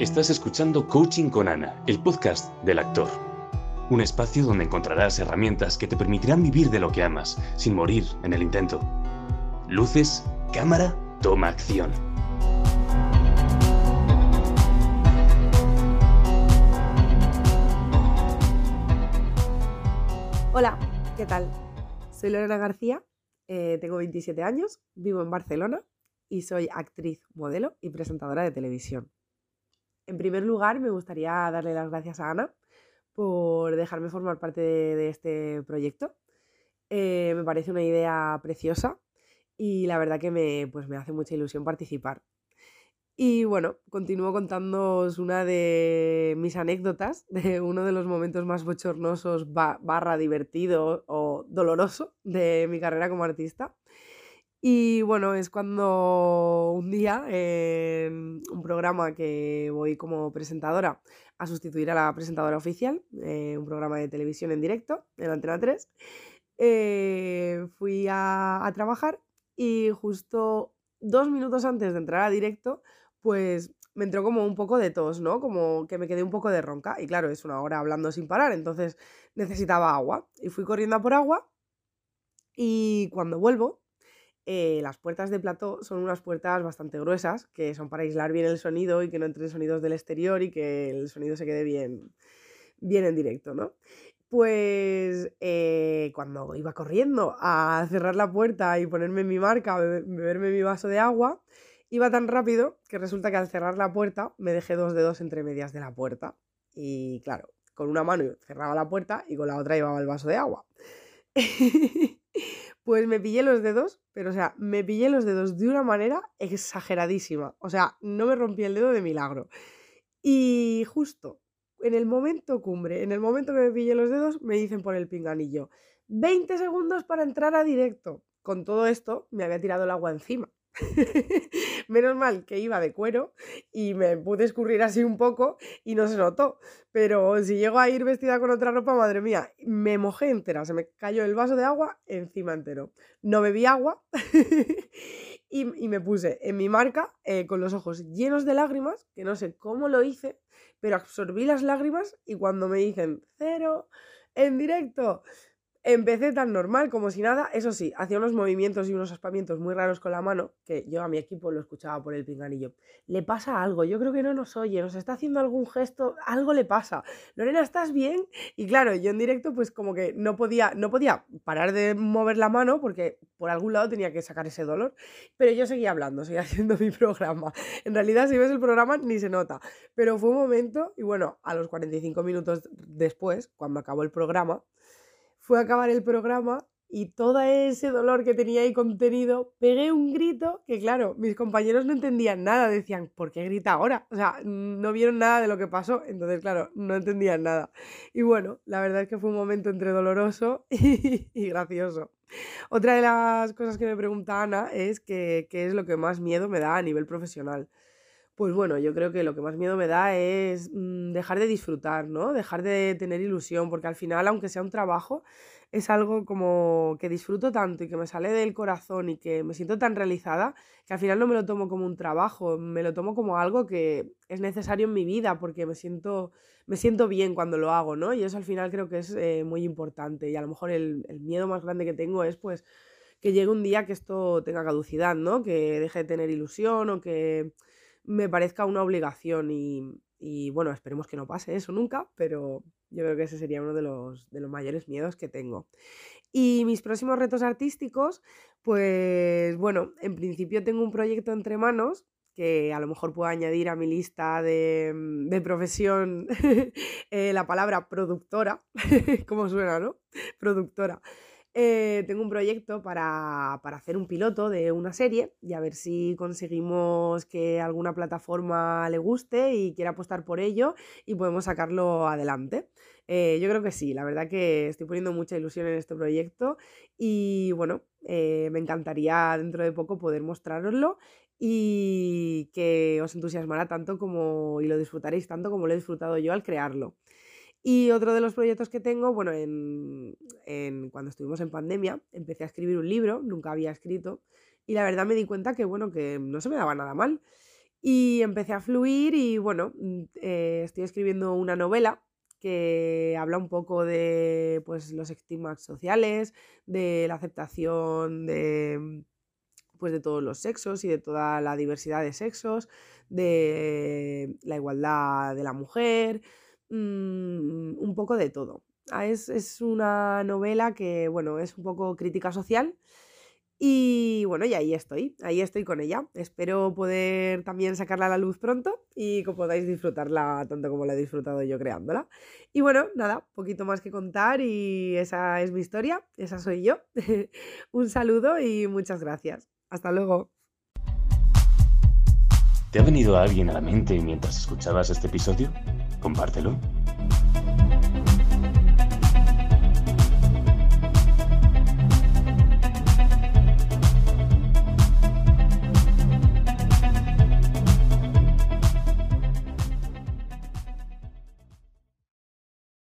Estás escuchando Coaching con Ana, el podcast del actor. Un espacio donde encontrarás herramientas que te permitirán vivir de lo que amas, sin morir en el intento. Luces, cámara, toma acción. Hola, ¿qué tal? Soy Lorena García, eh, tengo 27 años, vivo en Barcelona y soy actriz, modelo y presentadora de televisión. En primer lugar, me gustaría darle las gracias a Ana por dejarme formar parte de, este proyecto. Eh, me parece una idea preciosa y la verdad que me, pues me hace mucha ilusión participar. Y bueno, continúo contándoos una de mis anécdotas de uno de los momentos más bochornosos barra divertido o doloroso de mi carrera como artista. Y bueno, es cuando un día en un programa que voy como presentadora a sustituir a la presentadora oficial, eh, un programa de televisión en directo en Antena 3, eh, fui a, a trabajar y justo dos minutos antes de entrar a directo, pues me entró como un poco de tos, ¿no? Como que me quedé un poco de ronca. Y claro, es una hora hablando sin parar, entonces necesitaba agua. Y fui corriendo a por agua. Y cuando vuelvo, eh, las puertas de plató son unas puertas bastante gruesas, que son para aislar bien el sonido y que no entren sonidos del exterior y que el sonido se quede bien, bien en directo, ¿no? Pues eh, cuando iba corriendo a cerrar la puerta y ponerme mi marca, beberme mi vaso de agua, iba tan rápido que resulta que al cerrar la puerta me dejé dos dedos entre medias de la puerta. Y claro, con una mano cerraba la puerta y con la otra llevaba el vaso de agua. Pues me pillé los dedos, pero o sea, me pillé los dedos de una manera exageradísima. O sea, no me rompí el dedo de milagro. Y justo en el momento cumbre, en el momento que me pillé los dedos, me dicen por el pinganillo, 20 segundos para entrar a directo. Con todo esto, me había tirado el agua encima. Menos mal que iba de cuero y me pude escurrir así un poco y no se notó. Pero si llego a ir vestida con otra ropa, madre mía, me mojé entera, se me cayó el vaso de agua encima entero. No bebí agua y, me puse en mi marca eh, con los ojos llenos de lágrimas, que no sé cómo lo hice, pero absorbí las lágrimas y cuando me dicen cero en directo, Empecé tan normal como si nada, eso sí, hacía unos movimientos y unos aspamientos muy raros con la mano, que yo a mi equipo lo escuchaba por el pinganillo. Le pasa algo, yo creo que no nos oye, nos está haciendo algún gesto, algo le pasa. Lorena, ¿estás bien? Y claro, yo en directo pues como que no podía, no podía parar de mover la mano porque por algún lado tenía que sacar ese dolor, pero yo seguía hablando, seguía haciendo mi programa. En realidad si ves el programa ni se nota, pero fue un momento y bueno, a los 45 minutos después, cuando acabó el programa, fue a acabar el programa y todo ese dolor que tenía ahí contenido, pegué un grito que, claro, mis compañeros no entendían nada, decían, ¿por qué grita ahora? O sea, no vieron nada de lo que pasó, entonces, claro, no entendían nada. Y bueno, la verdad es que fue un momento entre doloroso y, gracioso. Otra de las cosas que me pregunta Ana es que, qué es lo que más miedo me da a nivel profesional. Pues bueno, yo creo que lo que más miedo me da es mm, dejar de disfrutar, ¿no? Dejar de tener ilusión, porque al final, aunque sea un trabajo, es algo como que disfruto tanto y que me sale del corazón y que me siento tan realizada que al final no me lo tomo como un trabajo, me lo tomo como algo que es necesario en mi vida porque me siento, me siento bien cuando lo hago, ¿no? Y eso al final creo que es eh, muy importante y a lo mejor el, el miedo más grande que tengo es pues que llegue un día que esto tenga caducidad, ¿no? Que deje de tener ilusión o que me parezca una obligación y, bueno, esperemos que no pase eso nunca, pero yo creo que ese sería uno de los, de los mayores miedos que tengo. Y mis próximos retos artísticos, pues bueno, en principio tengo un proyecto entre manos que a lo mejor puedo añadir a mi lista de, de profesión eh, la palabra productora, como suena, ¿no? Productora. Eh, tengo un proyecto para, hacer un piloto de una serie y a ver si conseguimos que alguna plataforma le guste y quiera apostar por ello y podemos sacarlo adelante. Eh, yo creo que sí, la verdad que estoy poniendo mucha ilusión en este proyecto y bueno, eh, me encantaría dentro de poco poder mostraroslo y que os entusiasmara tanto como y lo disfrutaréis tanto como lo he disfrutado yo al crearlo. Y otro de los proyectos que tengo, bueno, en, cuando estuvimos en pandemia, empecé a escribir un libro, nunca había escrito, y la verdad me di cuenta que, bueno, que no se me daba nada mal. Y empecé a fluir y bueno, mm, eh, estoy escribiendo una novela que habla un poco de pues, los estigmas sociales, de la aceptación de, pues, de todos los sexos y de toda la diversidad de sexos, de la igualdad de la mujer, mm, un poco de todo. Ah, es, es, una novela que, bueno, es un poco crítica social y bueno, y ahí estoy, ahí estoy con ella. Espero poder también sacarla a la luz pronto y que podáis disfrutarla tanto como la he disfrutado yo creándola. Y bueno, nada, poquito más que contar y esa es mi historia, esa soy yo. Un saludo y muchas gracias. Hasta luego. ¿Te ha venido alguien a la mente mientras escuchabas este episodio? Compártelo.